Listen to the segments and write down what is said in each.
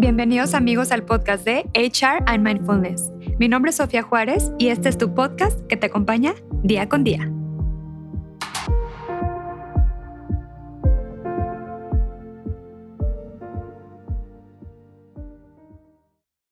Bienvenidos amigos al podcast de HR and Mindfulness. Mi nombre es Sofía Juárez y este es tu podcast que te acompaña día con día.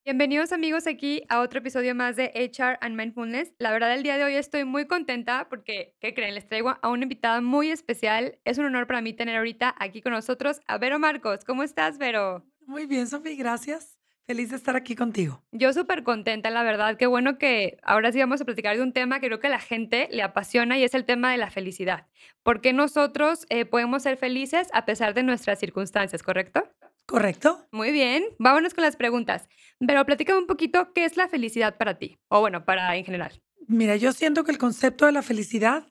Bienvenidos amigos aquí a otro episodio más de HR and Mindfulness. La verdad el día de hoy estoy muy contenta porque, ¿qué creen? Les traigo a una invitada muy especial. Es un honor para mí tener ahorita aquí con nosotros a Vero Marcos. ¿Cómo estás, Vero? Muy bien, Sofía, gracias. Feliz de estar aquí contigo. Yo súper contenta, la verdad. Qué bueno que ahora sí vamos a platicar de un tema que creo que a la gente le apasiona y es el tema de la felicidad. ¿Por qué nosotros eh, podemos ser felices a pesar de nuestras circunstancias, correcto? ¿Correcto? Muy bien, vámonos con las preguntas. Pero platícame un poquito, ¿qué es la felicidad para ti? O bueno, para en general. Mira, yo siento que el concepto de la felicidad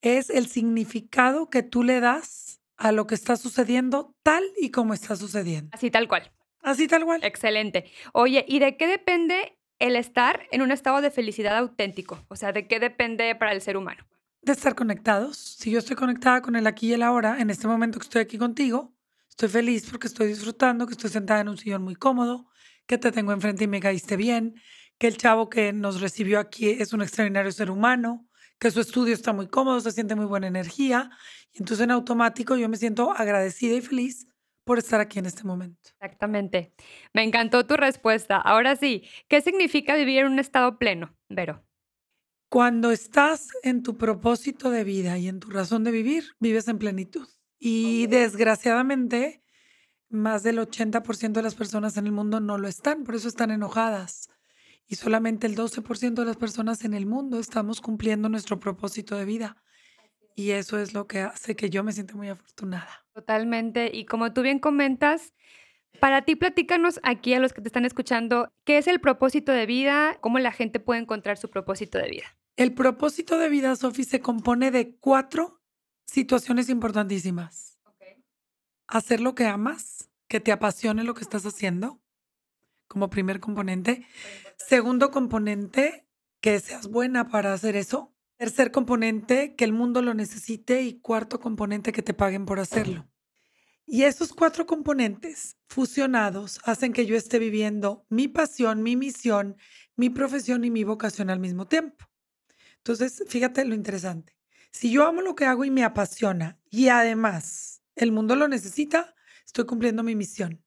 es el significado que tú le das a lo que está sucediendo tal y como está sucediendo. Así tal cual. Así tal cual. Excelente. Oye, ¿y de qué depende el estar en un estado de felicidad auténtico? O sea, ¿de qué depende para el ser humano? De estar conectados. Si yo estoy conectada con el aquí y el ahora, en este momento que estoy aquí contigo, Estoy feliz porque estoy disfrutando, que estoy sentada en un sillón muy cómodo, que te tengo enfrente y me caíste bien, que el chavo que nos recibió aquí es un extraordinario ser humano, que su estudio está muy cómodo, se siente muy buena energía. Y entonces en automático yo me siento agradecida y feliz por estar aquí en este momento. Exactamente. Me encantó tu respuesta. Ahora sí, ¿qué significa vivir en un estado pleno, Vero? Cuando estás en tu propósito de vida y en tu razón de vivir, vives en plenitud. Y desgraciadamente, más del 80% de las personas en el mundo no lo están, por eso están enojadas. Y solamente el 12% de las personas en el mundo estamos cumpliendo nuestro propósito de vida. Y eso es lo que hace que yo me sienta muy afortunada. Totalmente. Y como tú bien comentas, para ti, platícanos aquí a los que te están escuchando, ¿qué es el propósito de vida? ¿Cómo la gente puede encontrar su propósito de vida? El propósito de vida, Sofi, se compone de cuatro situaciones importantísimas. Hacer lo que amas, que te apasione lo que estás haciendo, como primer componente. Segundo componente, que seas buena para hacer eso. Tercer componente, que el mundo lo necesite. Y cuarto componente, que te paguen por hacerlo. Y esos cuatro componentes fusionados hacen que yo esté viviendo mi pasión, mi misión, mi profesión y mi vocación al mismo tiempo. Entonces, fíjate lo interesante. Si yo amo lo que hago y me apasiona y además el mundo lo necesita, estoy cumpliendo mi misión.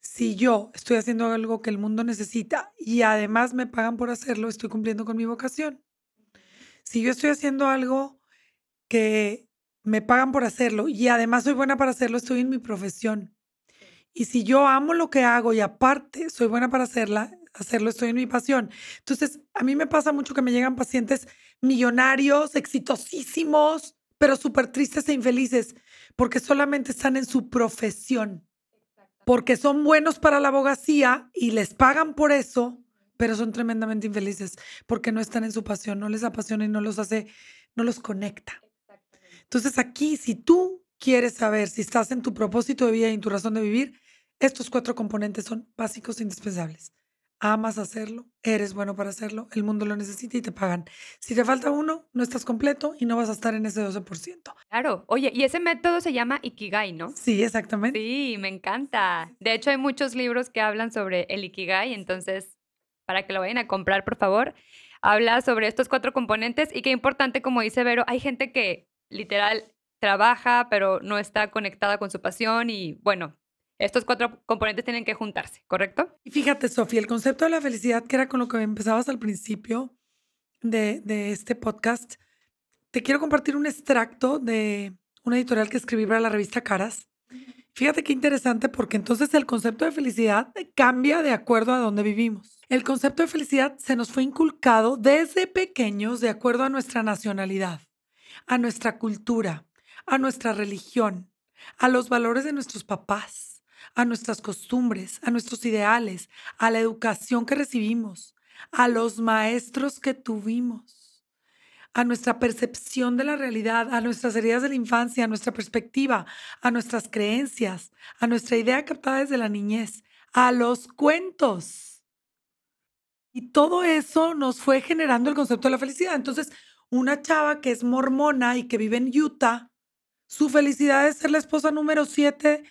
Si yo estoy haciendo algo que el mundo necesita y además me pagan por hacerlo, estoy cumpliendo con mi vocación. Si yo estoy haciendo algo que me pagan por hacerlo y además soy buena para hacerlo, estoy en mi profesión. Y si yo amo lo que hago y aparte soy buena para hacerla, hacerlo, estoy en mi pasión. Entonces, a mí me pasa mucho que me llegan pacientes millonarios, exitosísimos, pero súper tristes e infelices, porque solamente están en su profesión, porque son buenos para la abogacía y les pagan por eso, pero son tremendamente infelices, porque no están en su pasión, no les apasiona y no los hace, no los conecta. Entonces aquí, si tú quieres saber si estás en tu propósito de vida y en tu razón de vivir, estos cuatro componentes son básicos e indispensables amas hacerlo, eres bueno para hacerlo, el mundo lo necesita y te pagan. Si te falta uno, no estás completo y no vas a estar en ese 12%. Claro, oye, y ese método se llama Ikigai, ¿no? Sí, exactamente. Sí, me encanta. De hecho, hay muchos libros que hablan sobre el Ikigai, entonces, para que lo vayan a comprar, por favor, habla sobre estos cuatro componentes y qué importante, como dice Vero, hay gente que literal trabaja, pero no está conectada con su pasión y bueno, estos cuatro componentes tienen que juntarse, ¿correcto? Y fíjate, Sofía, el concepto de la felicidad, que era con lo que empezabas al principio de, de este podcast, te quiero compartir un extracto de una editorial que escribí para la revista Caras. Fíjate qué interesante porque entonces el concepto de felicidad cambia de acuerdo a donde vivimos. El concepto de felicidad se nos fue inculcado desde pequeños de acuerdo a nuestra nacionalidad, a nuestra cultura, a nuestra religión, a los valores de nuestros papás a nuestras costumbres, a nuestros ideales, a la educación que recibimos, a los maestros que tuvimos, a nuestra percepción de la realidad, a nuestras heridas de la infancia, a nuestra perspectiva, a nuestras creencias, a nuestra idea captada desde la niñez, a los cuentos. Y todo eso nos fue generando el concepto de la felicidad. Entonces, una chava que es mormona y que vive en Utah, su felicidad es ser la esposa número siete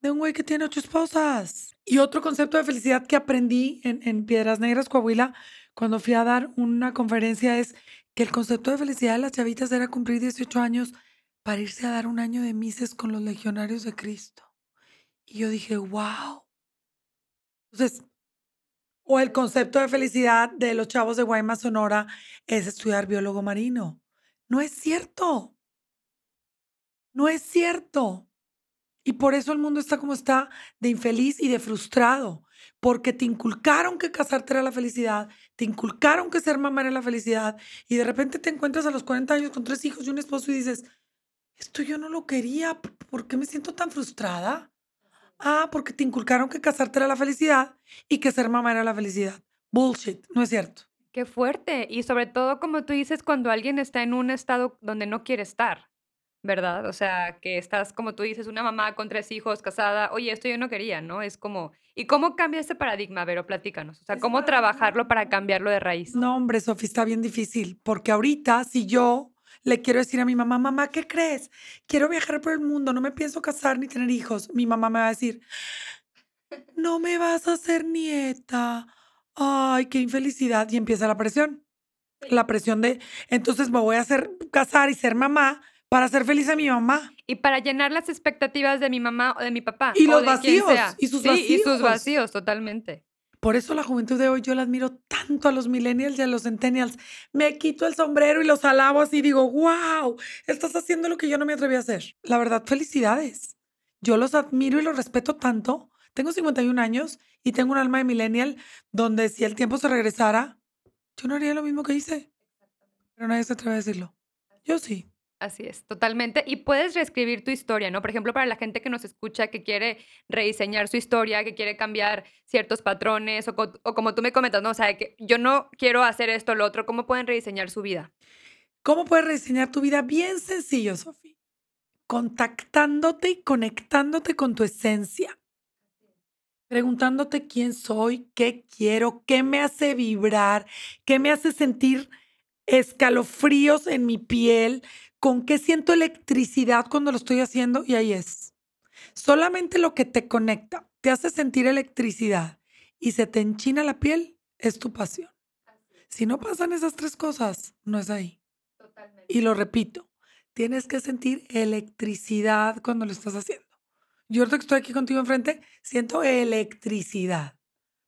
de un güey que tiene ocho esposas. Y otro concepto de felicidad que aprendí en, en Piedras Negras, Coahuila, cuando fui a dar una conferencia es que el concepto de felicidad de las chavitas era cumplir 18 años para irse a dar un año de mises con los legionarios de Cristo. Y yo dije, wow. Entonces, o el concepto de felicidad de los chavos de Guaymas, Sonora, es estudiar biólogo marino. No es cierto. No es cierto. Y por eso el mundo está como está, de infeliz y de frustrado, porque te inculcaron que casarte era la felicidad, te inculcaron que ser mamá era la felicidad, y de repente te encuentras a los 40 años con tres hijos y un esposo y dices, esto yo no lo quería, ¿por qué me siento tan frustrada? Ah, porque te inculcaron que casarte era la felicidad y que ser mamá era la felicidad. Bullshit, no es cierto. Qué fuerte. Y sobre todo, como tú dices, cuando alguien está en un estado donde no quiere estar, ¿verdad? O sea, que estás, como tú dices, una mamá con tres hijos, casada. Oye, esto yo no quería, ¿no? Es como, ¿y cómo cambia ese paradigma, Vero? Platícanos. O sea, ¿cómo trabajarlo para cambiarlo de raíz? No, hombre, Sofía, está bien difícil, porque ahorita si yo le quiero decir a mi mamá, mamá, ¿qué crees? Quiero viajar por el mundo, no me pienso casar ni tener hijos. Mi mamá me va a decir, no me vas a hacer nieta. Ay, qué infelicidad. Y empieza la presión. La presión de, entonces me voy a hacer casar y ser mamá para ser feliz a mi mamá. Y para llenar las expectativas de mi mamá o de mi papá. Y los vacíos. Y sus vacíos. Y sus vacíos, totalmente. Por eso la juventud de hoy yo la admiro tanto a los millennials y a los centennials. Me quito el sombrero y los alabo así y digo, wow, estás haciendo lo que yo no me atreví a hacer. La verdad, felicidades. Yo los admiro y los respeto tanto. Tengo 51 años y tengo un alma de millennial donde si el tiempo se regresara, yo no haría lo mismo que hice. Pero nadie se atreve a decirlo. Yo sí. Así es, totalmente. Y puedes reescribir tu historia, ¿no? Por ejemplo, para la gente que nos escucha, que quiere rediseñar su historia, que quiere cambiar ciertos patrones, o, como tú me comentas, ¿no? O sea, que yo no quiero hacer esto o lo otro, ¿cómo pueden rediseñar su vida? ¿Cómo puedes rediseñar tu vida? Bien sencillo, Sofía. Contactándote y conectándote con tu esencia. Preguntándote quién soy, qué quiero, qué me hace vibrar, qué me hace sentir escalofríos en mi piel, con qué siento electricidad cuando lo estoy haciendo y ahí es. Solamente lo que te conecta, te hace sentir electricidad y se te enchina la piel, es tu pasión. Si no pasan esas tres cosas, no es ahí. Y lo repito, tienes que sentir electricidad cuando lo estás haciendo. Yo ahorita que estoy aquí contigo enfrente, siento electricidad.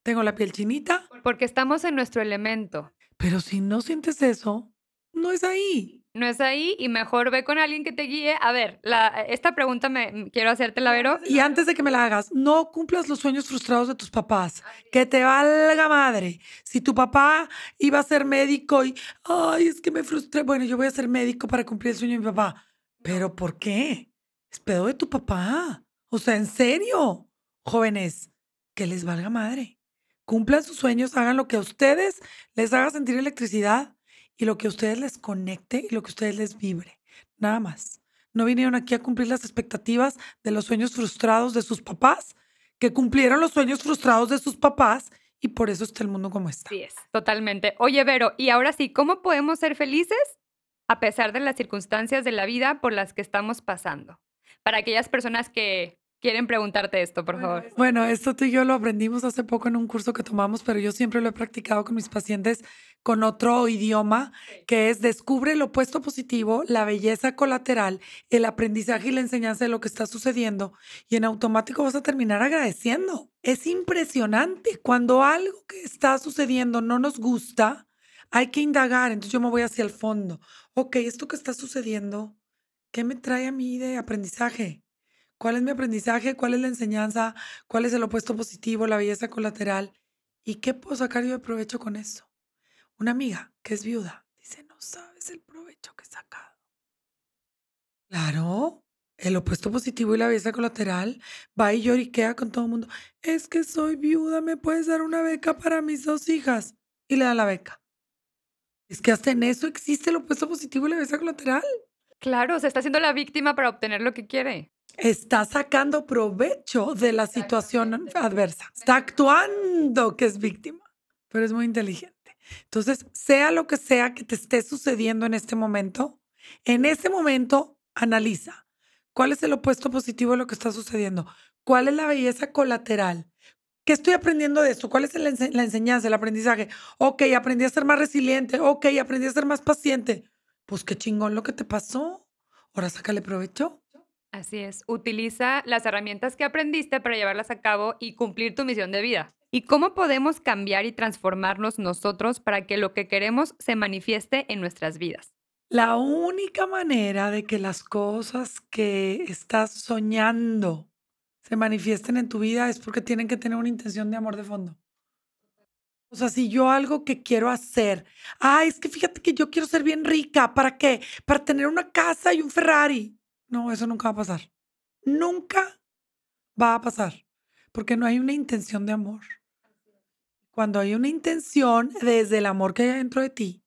Tengo la piel chinita. Porque estamos en nuestro elemento. Pero si no sientes eso, no es ahí no es ahí y mejor ve con alguien que te guíe. A ver, la, esta pregunta me quiero hacerte, la Vero. Y antes de que me la hagas, no cumplas los sueños frustrados de tus papás. Que te valga madre. Si tu papá iba a ser médico y, ay, es que me frustré, bueno, yo voy a ser médico para cumplir el sueño de mi papá. ¿Pero por qué? Es pedo de tu papá. O sea, en serio, jóvenes, que les valga madre. Cumplan sus sueños, hagan lo que a ustedes les haga sentir electricidad y lo que a ustedes les conecte y lo que a ustedes les vibre. Nada más. No vinieron aquí a cumplir las expectativas de los sueños frustrados de sus papás, que cumplieron los sueños frustrados de sus papás y por eso está el mundo como está. Sí, es, totalmente. Oye, Vero, y ahora sí, ¿cómo podemos ser felices a pesar de las circunstancias de la vida por las que estamos pasando? Para aquellas personas que quieren preguntarte esto, por favor. Bueno, esto tú y yo lo aprendimos hace poco en un curso que tomamos, pero yo siempre lo he practicado con mis pacientes con otro idioma, que es descubre el opuesto positivo, la belleza colateral, el aprendizaje y la enseñanza de lo que está sucediendo y en automático vas a terminar agradeciendo. Es impresionante cuando algo que está sucediendo no nos gusta, hay que indagar, entonces yo me voy hacia el fondo. Ok, esto que está sucediendo, ¿qué me trae a mí de aprendizaje? ¿Cuál es mi aprendizaje? ¿Cuál es la enseñanza? ¿Cuál es el opuesto positivo, la belleza colateral? ¿Y qué puedo sacar yo de provecho con eso? Una amiga que es viuda dice, no sabes el provecho que he sacado. Claro, el opuesto positivo y la belleza colateral va y lloriquea con todo el mundo. Es que soy viuda, ¿me puedes dar una beca para mis dos hijas? Y le da la beca. Es que hasta en eso existe el opuesto positivo y la belleza colateral. Claro, se está haciendo la víctima para obtener lo que quiere está sacando provecho de la situación adversa. Está actuando que es víctima, pero es muy inteligente. Entonces, sea lo que sea que te esté sucediendo en este momento, en este momento analiza ¿Cuál es el opuesto positivo de lo que está sucediendo? ¿Cuál es la belleza colateral? ¿Qué estoy aprendiendo de esto? ¿Cuál es la, enseñanza, el aprendizaje? Ok, aprendí a ser más resiliente. Ok, aprendí a ser más paciente. Pues qué chingón lo que te pasó. Ahora sácale provecho. Así es. Utiliza las herramientas que aprendiste para llevarlas a cabo y cumplir tu misión de vida. ¿Y cómo podemos cambiar y transformarnos nosotros para que lo que queremos se manifieste en nuestras vidas? La única manera de que las cosas que estás soñando se manifiesten en tu vida es porque tienen que tener una intención de amor de fondo. O sea, si yo algo que quiero hacer, ay, es que fíjate que yo quiero ser bien rica, ¿para qué? Para tener una casa y un Ferrari. No, eso nunca va a pasar. Nunca va a pasar, porque no hay una intención de amor. Cuando hay una intención desde el amor que hay dentro de ti,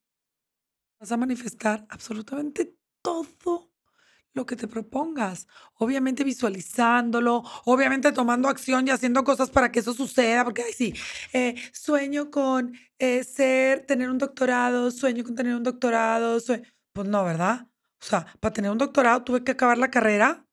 vas a manifestar absolutamente todo lo que te propongas. Obviamente visualizándolo, obviamente tomando acción y haciendo cosas para que eso suceda, porque, ay, sí, eh, sueño con eh, ser, tener un doctorado, sueño con tener un doctorado, pues no, ¿verdad? O sea, para tener un doctorado tuve que acabar la carrera,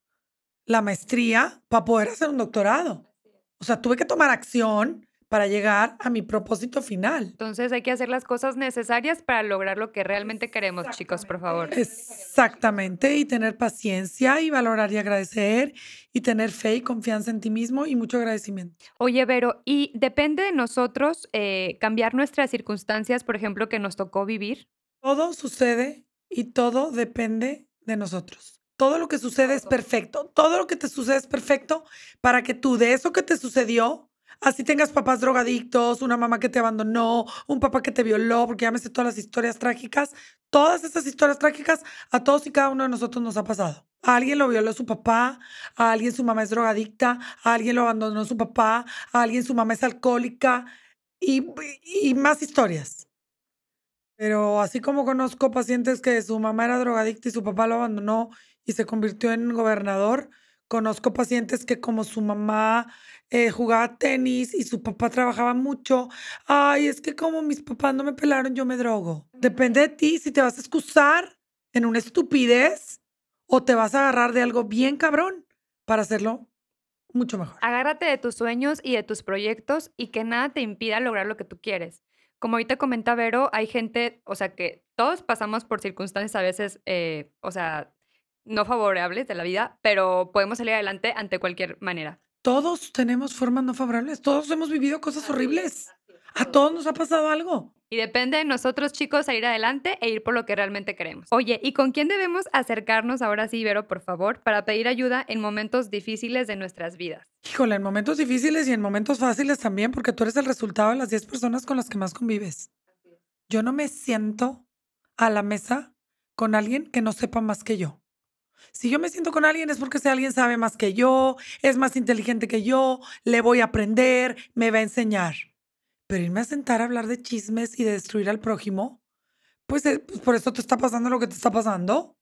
la maestría, para poder hacer un doctorado. O sea, tuve que tomar acción para llegar a mi propósito final. Entonces hay que hacer las cosas necesarias para lograr lo que realmente queremos, chicos, por favor. Exactamente, y tener paciencia y valorar y agradecer y tener fe y confianza en ti mismo y mucho agradecimiento. Oye, Vero, ¿y depende de nosotros eh, cambiar nuestras circunstancias, por ejemplo, que nos tocó vivir? Todo sucede y todo depende de nosotros. Todo lo que sucede es perfecto. Todo lo que te sucede es perfecto para que tú de eso que te sucedió Así tengas papás drogadictos, una mamá que te abandonó, un papá que te violó, porque ya me sé todas las historias trágicas. Todas esas historias trágicas a todos y cada uno de nosotros nos ha pasado. A alguien lo violó su papá, a alguien su mamá es drogadicta, a alguien lo abandonó su papá, a alguien su mamá es alcohólica y, y más historias. Pero así como conozco pacientes que su mamá era drogadicta y su papá lo abandonó y se convirtió en gobernador, conozco pacientes que como su mamá eh, jugaba tenis y su papá trabajaba mucho. Ay, es que como mis papás no me pelaron, yo me drogo. Depende de ti si te vas a excusar en una estupidez o te vas a agarrar de algo bien cabrón para hacerlo mucho mejor. Agárrate de tus sueños y de tus proyectos y que nada te impida lograr lo que tú quieres. Como ahorita comenta Vero, hay gente, o sea, que todos pasamos por circunstancias a veces, eh, o sea, no favorables de la vida, pero podemos salir adelante ante cualquier manera. Todos tenemos formas no favorables, todos hemos vivido cosas horribles. A todos nos ha pasado algo. Y depende de nosotros, chicos, a ir adelante e ir por lo que realmente queremos. Oye, ¿y con quién debemos acercarnos ahora sí, Vero, por favor, para pedir ayuda en momentos difíciles de nuestras vidas? Híjole, en momentos difíciles y en momentos fáciles también, porque tú eres el resultado de las 10 personas con las que más convives. Yo no me siento a la mesa con alguien que no sepa más que yo. Si yo me siento con alguien es porque ese alguien sabe más que yo, es más inteligente que yo, le voy a aprender, me va a enseñar. Pero irme a sentar a hablar de chismes y de destruir al prójimo, pues, eh, pues por eso te está pasando lo que te está pasando.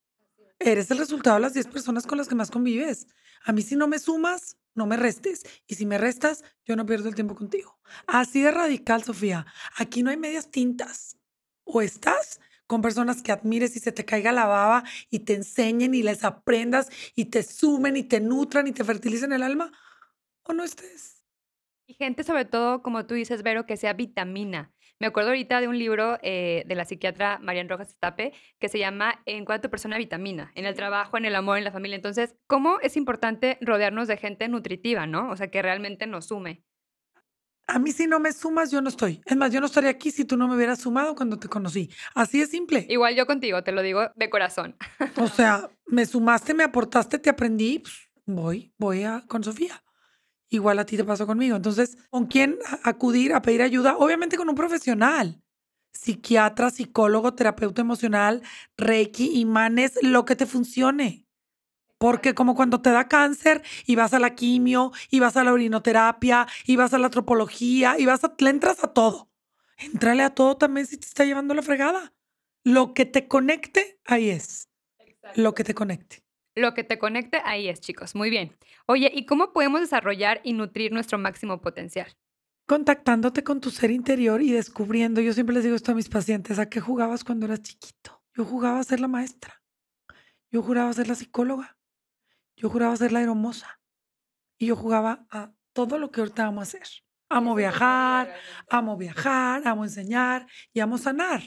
Eres el resultado de las 10 personas con las que más convives. A mí si no me sumas, no me restes. Y si me restas, yo no pierdo el tiempo contigo. Así de radical, Sofía. Aquí no hay medias tintas. O estás con personas que admires y se te caiga la baba y te enseñen y les aprendas y te sumen y te nutran y te fertilicen el alma, o no estés. Y gente sobre todo, como tú dices, Vero, que sea vitamina. Me acuerdo ahorita de un libro eh, de la psiquiatra Marian Rojas Estape que se llama En cuanto persona vitamina, en el trabajo, en el amor, en la familia. Entonces, ¿cómo es importante rodearnos de gente nutritiva, no? O sea, que realmente nos sume. A mí si no me sumas, yo no estoy. Es más, yo no estaría aquí si tú no me hubieras sumado cuando te conocí. Así es simple. Igual yo contigo, te lo digo de corazón. O sea, me sumaste, me aportaste, te aprendí, pues, voy, voy a con Sofía. Igual a ti te pasó conmigo. Entonces, ¿con quién acudir a pedir ayuda? Obviamente con un profesional. Psiquiatra, psicólogo, terapeuta emocional, reiki, imanes, lo que te funcione. Porque como cuando te da cáncer y vas a la quimio, y vas a la orinoterapia, y vas a la antropología, y vas a, le entras a todo. Entrale a todo también si te está llevando la fregada. Lo que te conecte, ahí es. Lo que te conecte. Lo que te conecte, ahí es, chicos. Muy bien. Oye, ¿y cómo podemos desarrollar y nutrir nuestro máximo potencial? Contactándote con tu ser interior y descubriendo. Yo siempre les digo esto a mis pacientes, ¿a qué jugabas cuando eras chiquito? Yo jugaba a ser la maestra. Yo juraba ser la psicóloga. yo juraba ser la hermosa. Y yo jugaba a todo lo que ahorita amo hacer. Amo viajar, amo viajar, amo enseñar y amo sanar.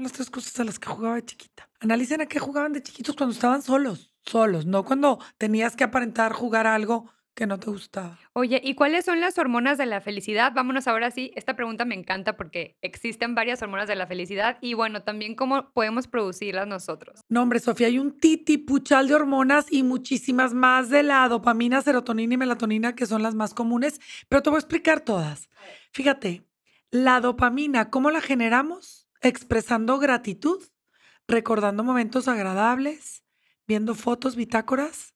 Son las tres cosas a las que jugaba de chiquita. Analicen a qué jugaban de chiquitos cuando estaban solos, solos, no cuando tenías que aparentar jugar algo que no te gustaba. Oye, ¿y cuáles son las hormonas de la felicidad? Vámonos ahora sí. Esta pregunta me encanta porque existen varias hormonas de la felicidad y bueno, también cómo podemos producirlas nosotros. No, hombre, Sofía, hay un titi puchal de hormonas y muchísimas más de la dopamina, serotonina y melatonina que son las más comunes, pero te voy a explicar todas. Fíjate, la dopamina, ¿cómo la generamos? Expresando gratitud, recordando momentos agradables, viendo fotos, bitácoras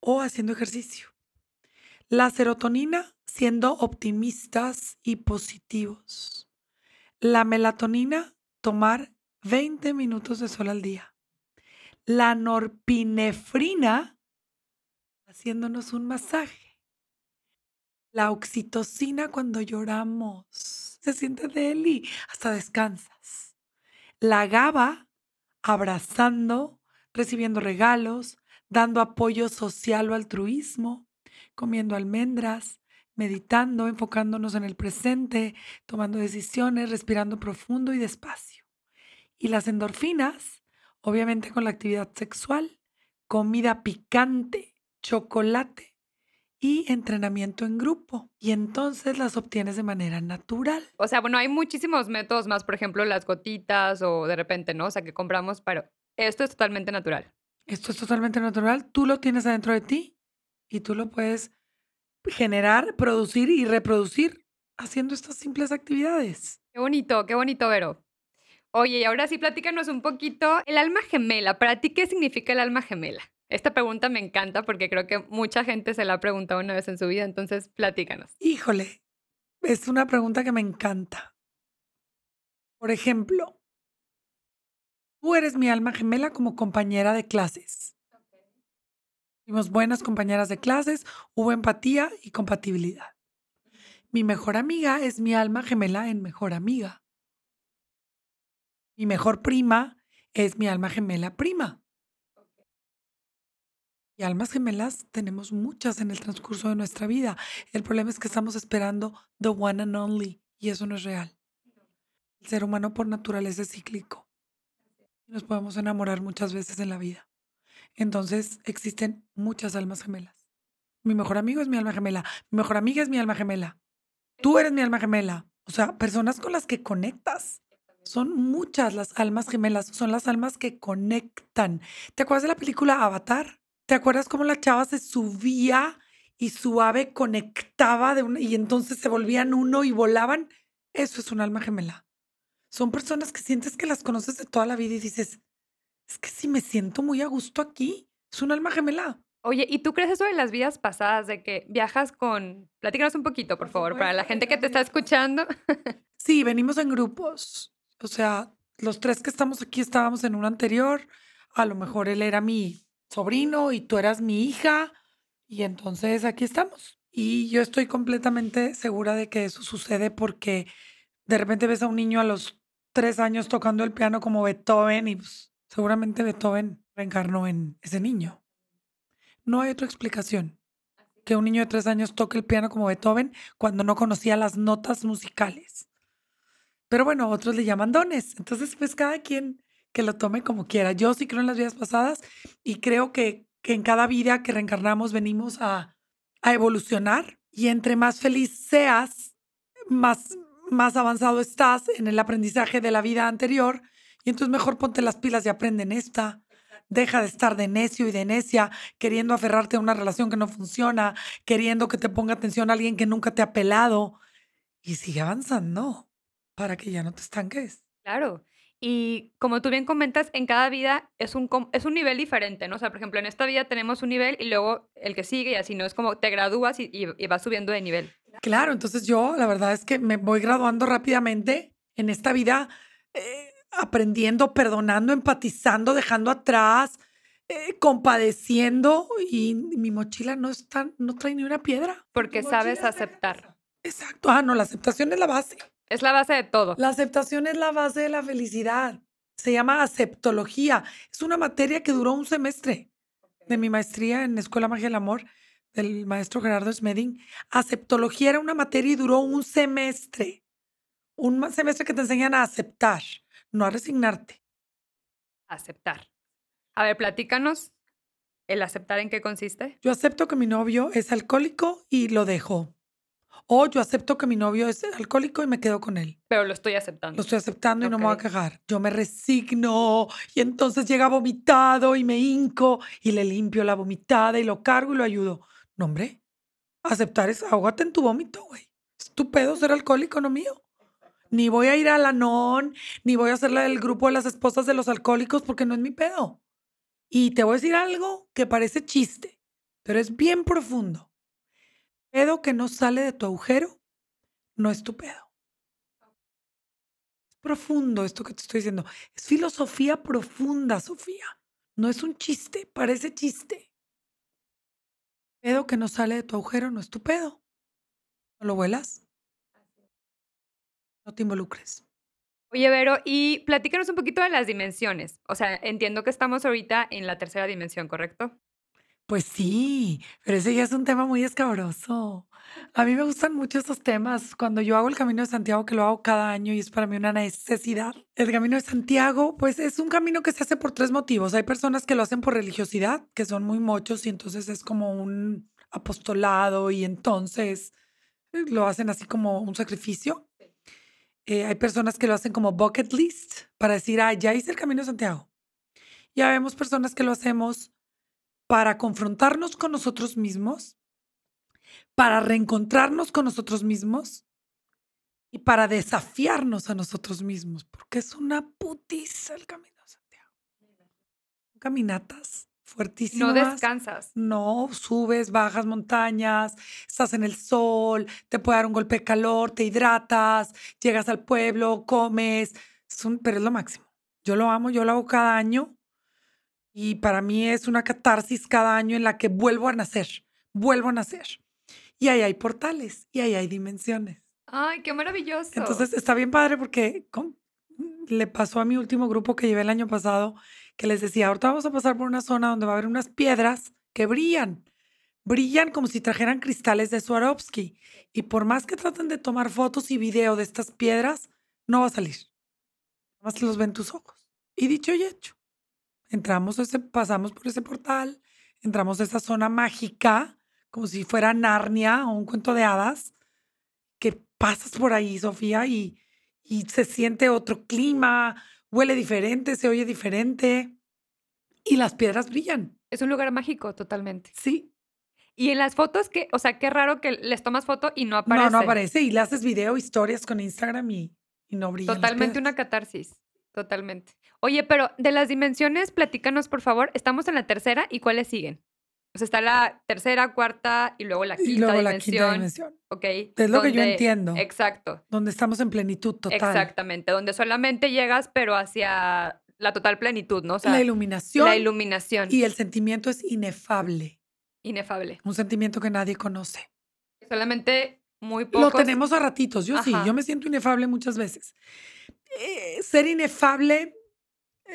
o haciendo ejercicio. La serotonina siendo optimistas y positivos. La melatonina, tomar 20 minutos de sol al día. La norpinefrina, haciéndonos un masaje. La oxitocina cuando lloramos. Se siente deli, hasta descansas. La GABA, abrazando, recibiendo regalos, dando apoyo social o altruismo comiendo almendras, meditando, enfocándonos en el presente, tomando decisiones, respirando profundo y despacio. Y las endorfinas, obviamente con la actividad sexual, comida picante, chocolate y entrenamiento en grupo. Y entonces las obtienes de manera natural. O sea, bueno, hay muchísimos métodos más, por ejemplo, las gotitas o de repente, ¿no? O sea, que compramos, pero esto es totalmente natural. Esto es totalmente natural. Tú lo tienes adentro de ti y tú lo puedes generar, producir y reproducir haciendo estas simples actividades. Qué bonito, qué bonito, Vero. Oye, y ahora sí, platícanos un poquito. El alma gemela, ¿para ti qué significa el alma gemela? Esta pregunta me encanta porque creo que mucha gente se la ha preguntado una vez en su vida, entonces platícanos. Híjole, es una pregunta que me encanta. Por ejemplo, tú eres mi alma gemela como compañera de clases. Fuimos buenas compañeras de clases, hubo empatía y compatibilidad. Mi mejor amiga es mi alma gemela en mejor amiga. Mi mejor prima es mi alma gemela prima. Y almas gemelas tenemos muchas en el transcurso de nuestra vida. El problema es que estamos esperando the one and only y eso no es real. El ser humano por naturaleza es cíclico. Nos podemos enamorar muchas veces en la vida. Entonces existen muchas almas gemelas. Mi mejor amigo es mi alma gemela. Mi mejor amiga es mi alma gemela. Tú eres mi alma gemela. O sea, personas con las que conectas. Son muchas las almas gemelas. Son las almas que conectan. ¿Te acuerdas de la película Avatar? ¿Te acuerdas cómo la chava se subía y su ave conectaba de y entonces se volvían uno y volaban? Eso es un alma gemela. Son personas que sientes que las conoces de toda la vida y dices, es que si me siento muy a gusto aquí, es un alma gemela. Oye, ¿y tú crees eso de las vidas pasadas, de que viajas con... Platícanos un poquito, por, favor, para la gente que te está escuchando. sí, venimos en grupos. O sea, los tres que estamos aquí estábamos en un anterior. A lo mejor él era mi sobrino y tú eras mi hija. Y entonces aquí estamos. Y yo estoy completamente segura de que eso sucede porque de repente ves a un niño a los tres años tocando el piano como Beethoven y pues, Seguramente Beethoven reencarnó en ese niño. No hay otra explicación que un niño de tres años toque el piano como Beethoven cuando no conocía las notas musicales. Pero bueno, otros le llaman dones. Entonces, pues cada quien que lo tome como quiera. Yo sí creo en las vidas pasadas y creo que, que en cada vida que reencarnamos venimos a, a evolucionar y entre más feliz seas, más, más avanzado estás en el aprendizaje de la vida anterior y entonces mejor ponte las pilas y aprende en esta. Deja de estar de necio y de necia, queriendo aferrarte a una relación que no funciona, queriendo que te ponga atención a alguien que nunca te ha pelado. Y sigue avanzando para que ya no te estanques. Claro. Y como tú bien comentas, en cada vida es un, es un nivel diferente, ¿no? O sea, por ejemplo, en esta vida tenemos un nivel y luego el que sigue y así, ¿no? Es como te gradúas y, y vas subiendo de nivel. Claro, entonces yo la verdad es que me voy graduando rápidamente en esta vida. Eh, aprendiendo, perdonando, empatizando, dejando atrás, eh, compadeciendo y mi mochila no está, no trae ni una piedra. Porque sabes aceptar. Exacto. Ah, no, la aceptación es la base. Es la base de todo. La aceptación es la base de la felicidad. Se llama aceptología. Es una materia que duró un semestre. de mi maestría en Escuela Magia del Amor del maestro Gerardo Smeding. Aceptología era una materia y duró un semestre. Un semestre que te enseñan a aceptar, no a resignarte. Aceptar. A ver, platícanos. ¿El aceptar en qué consiste? Yo acepto que mi novio es alcohólico y lo dejo. O yo acepto que mi novio es alcohólico y me quedo con él. Pero lo estoy aceptando. Lo estoy aceptando y no me voy a quejar. Yo me resigno y entonces llega vomitado y me hinco y le limpio la vomitada y lo cargo y lo ayudo. No, hombre. Aceptar es ahógate en tu vómito, güey. Es tu pedo ser alcohólico, no mío. Ni voy a ir a la non, ni voy a hacer la del grupo de las esposas de los alcohólicos porque no es mi pedo. Y te voy a decir algo que parece chiste, pero es bien profundo. Pedo que no sale de tu agujero no es tu pedo. Es profundo esto que te estoy diciendo. Es filosofía profunda, Sofía. No es un chiste, parece chiste. Pedo que no sale de tu agujero no es tu pedo. ¿No lo vuelas? No te involucres. Oye, Vero, y platícanos un poquito de las dimensiones. O sea, entiendo que estamos ahorita en la tercera dimensión, ¿correcto? Pues sí, pero ese ya es un tema muy escabroso. A mí me gustan mucho esos temas. Cuando yo hago el Camino de Santiago, que lo hago cada año y es para mí una necesidad. El Camino de Santiago, pues es un camino que se hace por tres motivos. Hay personas que lo hacen por religiosidad, que son muy mochos y entonces es como un apostolado y entonces eh, lo hacen así como un sacrificio. Eh, hay personas que lo hacen como bucket list para decir, ah, ya hice el camino de Santiago. Ya vemos personas que lo hacemos para confrontarnos con nosotros mismos, para reencontrarnos con nosotros mismos y para desafiarnos a nosotros mismos, porque es una putiza el camino de Santiago. Caminatas fuertísimas. No descansas. No, subes, bajas montañas, estás en el sol, te puede dar un golpe de calor, te hidratas, llegas al pueblo, comes, pero es lo máximo. Yo lo amo, yo lo hago cada año y para mí es una catarsis cada año en la que vuelvo a nacer, vuelvo a nacer. Y ahí hay portales y ahí hay dimensiones. Ay, qué maravilloso. Entonces está bien padre porque le pasó a mi último grupo que llevé el año pasado que les decía, ahorita vamos a pasar por una zona donde va a haber unas piedras que brillan. Brillan como si trajeran cristales de Swarovski. Y por más que traten de tomar fotos y video de estas piedras, no va a salir. Nada más los ven tus ojos. Y dicho y hecho. Entramos, ese, pasamos por ese portal, entramos a esa zona mágica, como si fuera Narnia o un cuento de hadas, que pasas por ahí, Sofía, y, y se siente otro clima, huele diferente, se oye diferente y las piedras brillan. Es un lugar mágico totalmente. Sí. Y en las fotos, que, o sea, qué raro que les tomas foto y no aparece. No, no aparece. Y le haces video, historias con Instagram y, y no brilla. Totalmente una catarsis. Totalmente. Oye, pero de las dimensiones, platícanos, por favor. Estamos en la tercera y cuáles siguen. O sea, está la tercera, cuarta y luego la quinta y luego La quinta dimensión. Ok. Es lo que yo entiendo. Exacto. Donde estamos en plenitud total. Exactamente. Donde solamente llegas, pero hacia la total plenitud, ¿no? O sea, la iluminación. La iluminación. Y el sentimiento es inefable. Inefable. Un sentimiento que nadie conoce. Solamente muy pocos. Lo tenemos a ratitos. Yo sí, yo me siento inefable muchas veces. Eh, ser inefable,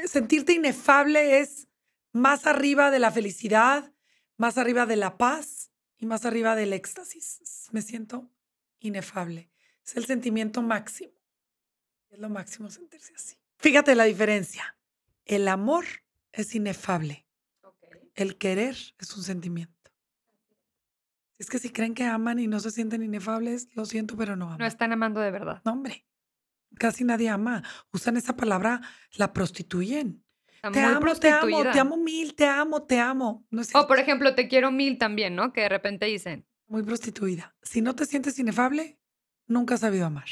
sentirte inefable es más arriba de la felicidad, más arriba de la paz y más arriba del éxtasis. Me siento inefable. Es el sentimiento máximo. Es lo máximo sentirse así. Fíjate la diferencia. El amor es inefable. El querer es un sentimiento. Es que si creen que aman y no se sienten inefables, lo siento, pero no aman. No están amando de verdad. No, hombre. Casi nadie ama. Usan esa palabra, la prostituyen te amo, te amo, te amo mil, te amo, te amo. o por ejemplo, te quiero mil también, ¿no? Que de repente dicen. Muy prostituida. Si no te sientes inefable, nunca has sabido amar.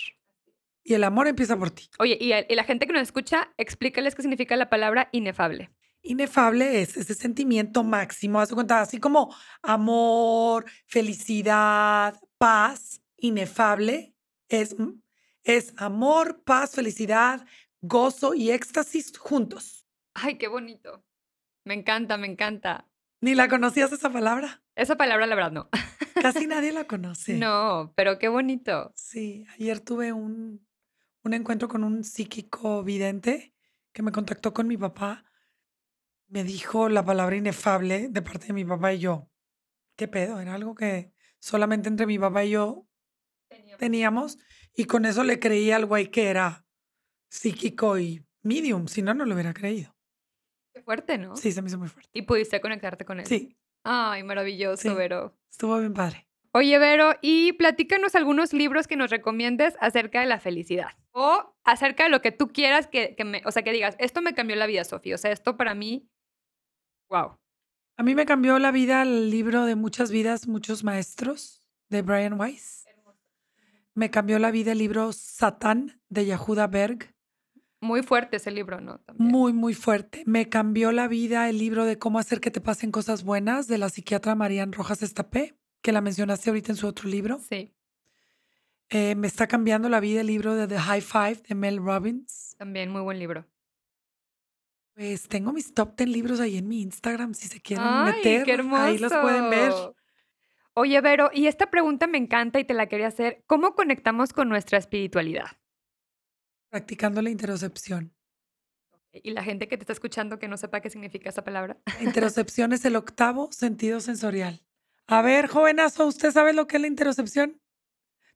Y el amor empieza por ti. Oye, y, la gente que nos escucha, explícales qué significa la palabra inefable. Inefable es ese sentimiento máximo, haz cuenta, así como amor, felicidad, paz, inefable es, es amor, paz, felicidad, gozo y éxtasis juntos. Ay, qué bonito. Me encanta, me encanta. ¿Ni la conocías esa palabra? Esa palabra, la verdad, no. Casi nadie la conoce. No, pero qué bonito. Sí, ayer tuve un, un encuentro con un psíquico vidente que me contactó con mi papá. me dijo la palabra inefable de parte de mi papá y yo. ¿Qué pedo? Era algo que solamente entre mi papá y yo teníamos y con eso le creí al güey que era psíquico y medium, si no, no lo hubiera creído. Qué fuerte, ¿no? Sí, se me hizo muy fuerte. Y pudiste conectarte con él. Sí. Ay, maravilloso, Sí. Vero. Estuvo bien padre. Oye, Vero, y platícanos algunos libros que nos recomiendes acerca de la felicidad. O acerca de lo que tú quieras que, que me, o sea, que digas, esto me cambió la vida, Sofía. O sea, esto para mí, wow. A mí me cambió la vida el libro de Muchas vidas, muchos maestros de Brian Weiss. Me cambió la vida el libro Satán de Yehuda Berg. Muy fuerte ese libro, ¿no? También. Muy, muy fuerte. Me cambió la vida el libro de Cómo hacer que te pasen cosas buenas de la psiquiatra Marian Rojas Estapé, que la mencionaste ahorita en su otro libro. Sí, Eh, me está cambiando la vida el libro de The High Five de Mel Robbins. también muy buen libro. Pues tengo mis top 10 libros ahí en mi Instagram, si se quieren Ay, meter. qué hermoso. Ahí los pueden ver. Oye, Vero, y esta pregunta me encanta y te la quería hacer. ¿Cómo conectamos con nuestra espiritualidad? Practicando la interocepción. Y la gente que te está escuchando que no sepa qué significa esa palabra. La interocepción es el octavo sentido sensorial. A ver, jovenazo, ¿usted sabe lo que es la interocepción?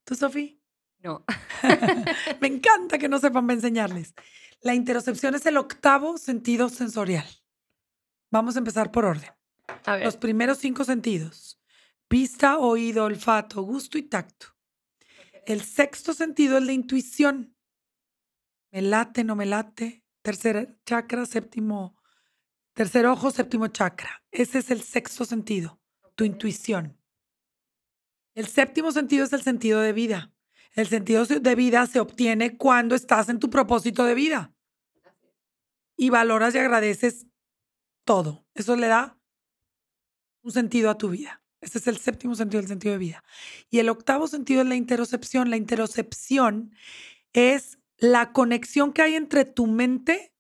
¿Tú, Sofía? No. Me encanta que no sepan para enseñarles. La interocepción es el octavo sentido sensorial. Vamos a empezar por orden. A ver. Los primeros cinco sentidos. Vista, oído, olfato, gusto y tacto. El sexto sentido es la intuición. Me late, no me late. Tercer chakra, séptimo. Tercer ojo, séptimo chakra. Ese es el sexto sentido, tu intuición. El séptimo sentido es el sentido de vida. El sentido de vida se obtiene cuando estás en tu propósito de vida y valoras y agradeces todo. Eso le da un sentido a tu vida. Ese es el séptimo sentido del sentido de vida. Y el octavo sentido es la interocepción. La interocepción es la conexión que hay entre tu mente.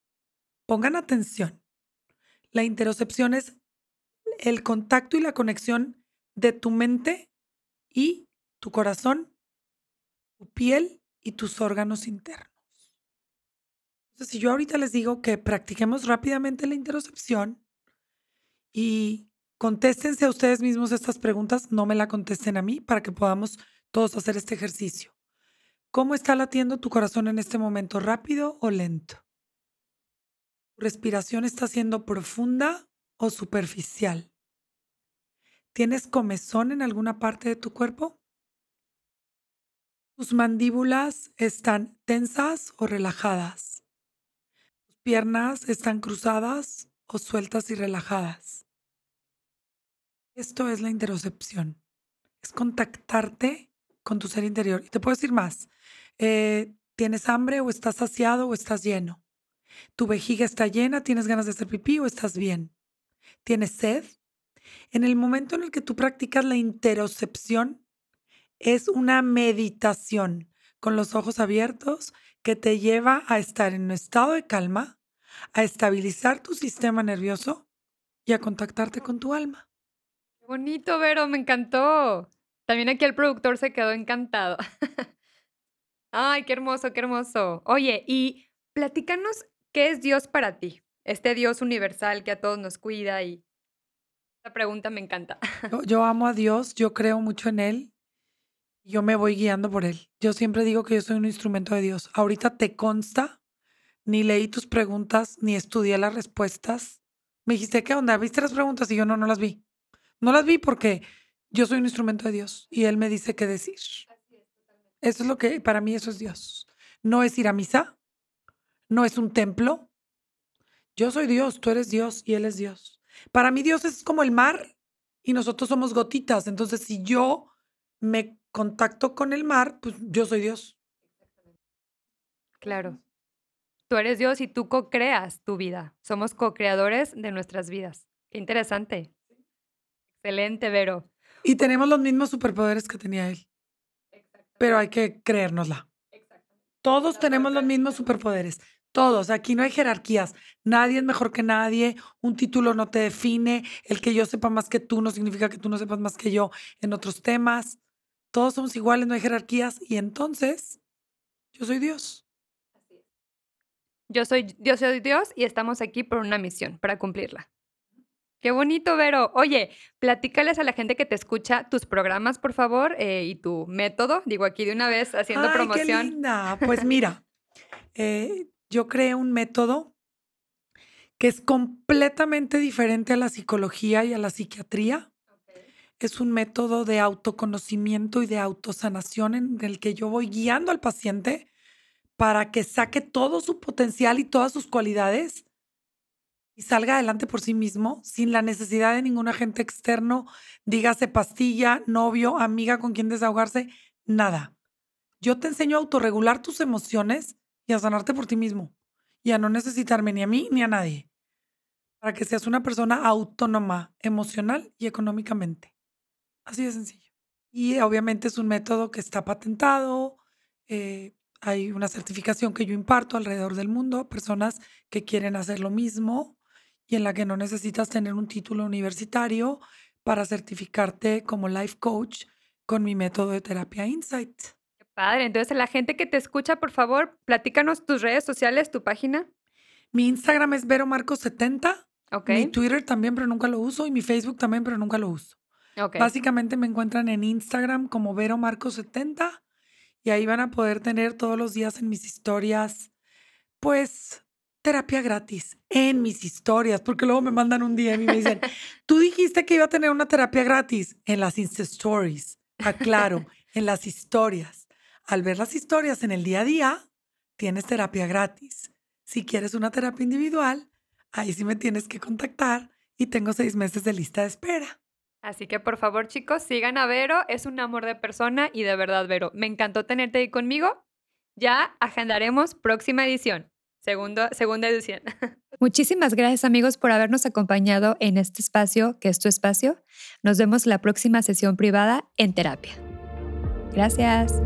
Pongan atención. La interocepción es el contacto y la conexión de tu mente y tu corazón, tu piel y tus órganos internos. Entonces, si yo ahorita les digo que practiquemos rápidamente la interocepción y contéstense a ustedes mismos estas preguntas, no me la contesten a mí para que podamos todos hacer este ejercicio. ¿Cómo está latiendo tu corazón en este momento? ¿Rápido o lento? ¿Tu respiración está siendo profunda o superficial? ¿Tienes comezón en alguna parte de tu cuerpo? ¿Tus mandíbulas están tensas o relajadas? ¿Tus piernas están cruzadas o sueltas y relajadas? Esto es la interocepción. Es contactarte con tu ser interior. Y te puedo decir más. Eh, ¿Tienes hambre o estás saciado o estás lleno? ¿Tu vejiga está llena? ¿Tienes ganas de hacer pipí o estás bien? ¿Tienes sed? En el momento en el que tú practicas la interocepción, es una meditación con los ojos abiertos que te lleva a estar en un estado de calma, a estabilizar tu sistema nervioso y a contactarte con tu alma. Bonito, Vero, me encantó. También aquí el productor se quedó encantado. Ay, qué hermoso, qué hermoso. Oye, y platícanos qué es Dios para ti. Este Dios universal que a todos nos cuida y esta pregunta me encanta. Yo, yo amo a Dios, yo creo mucho en Él yo me voy guiando por Él. Yo siempre digo que yo soy un instrumento de Dios. Ahorita te consta, ni leí tus preguntas, ni estudié las respuestas. Me dijiste, ¿qué onda? ¿Viste las preguntas? Y yo no, no las vi. No las vi porque yo soy un instrumento de Dios y Él me dice qué decir. Eso es lo que, para mí eso es Dios. No es ir a misa, no es un templo. Yo soy Dios, tú eres Dios y Él es Dios. Para mí Dios es como el mar y nosotros somos gotitas. Entonces, si yo me contacto con el mar, pues yo soy Dios. Claro. Tú eres Dios y tú co-creas tu vida. Somos co-creadores de nuestras vidas. Qué interesante. Excelente, Vero. Y tenemos los mismos superpoderes que tenía Él, pero hay que creérnosla. Todos tenemos los mismos superpoderes. Todos. Aquí no hay jerarquías. Nadie es mejor que nadie. Un título no te define. El que yo sepa más que tú no significa que tú no sepas más que yo en otros temas. Todos somos iguales, no hay jerarquías. Y entonces, yo soy Dios. Yo soy, yo soy Dios y estamos aquí por una misión, para cumplirla. Qué bonito, Vero. Oye, platícales a la gente que te escucha tus programas, por favor, eh, y tu método. Digo aquí de una vez haciendo Ay, promoción. Qué linda. Pues mira, eh, yo creé un método que es completamente diferente a la psicología y a la psiquiatría. Es un método de autoconocimiento y de autosanación en el que yo voy guiando al paciente para que saque todo su potencial y todas sus cualidades y salga adelante por sí mismo sin la necesidad de ningún agente externo, dígase pastilla, novio, amiga con quien desahogarse, nada. Yo te enseño a autorregular tus emociones y a sanarte por ti mismo y a no necesitarme ni a mí ni a nadie para que seas una persona autónoma emocional y económicamente. Así de sencillo. Y obviamente es un método que está patentado, eh, hay una certificación que yo imparto alrededor del mundo a personas que quieren hacer lo mismo y en la que no necesitas tener un título universitario para certificarte como life coach con mi método de terapia Insight. Qué padre. Entonces, la gente que te escucha, por favor, platícanos tus redes sociales, tu página. Mi Instagram es veromarcos70. Ok. Mi Twitter también, pero nunca lo uso. Y mi Facebook también, pero nunca lo uso. Ok. Básicamente me encuentran en Instagram como veromarcos70 y ahí van a poder tener todos los días en mis historias, pues, terapia gratis en mis historias, porque luego me mandan un DM y me dicen, tú dijiste que iba a tener una terapia gratis en las Insta Stories. Aclaro, en las historias. Al ver las historias en el día a día, tienes terapia gratis. Si quieres una terapia individual, ahí sí me tienes que contactar y tengo seis meses de lista de espera. Así que por favor, chicos, sigan a Vero. Es un amor de persona y de verdad, Vero, me encantó tenerte ahí conmigo. Ya agendaremos próxima edición. Segundo, segunda edición. Muchísimas gracias amigos por habernos acompañado en este espacio, que es tu espacio. Nos vemos la próxima sesión privada en terapia. Gracias.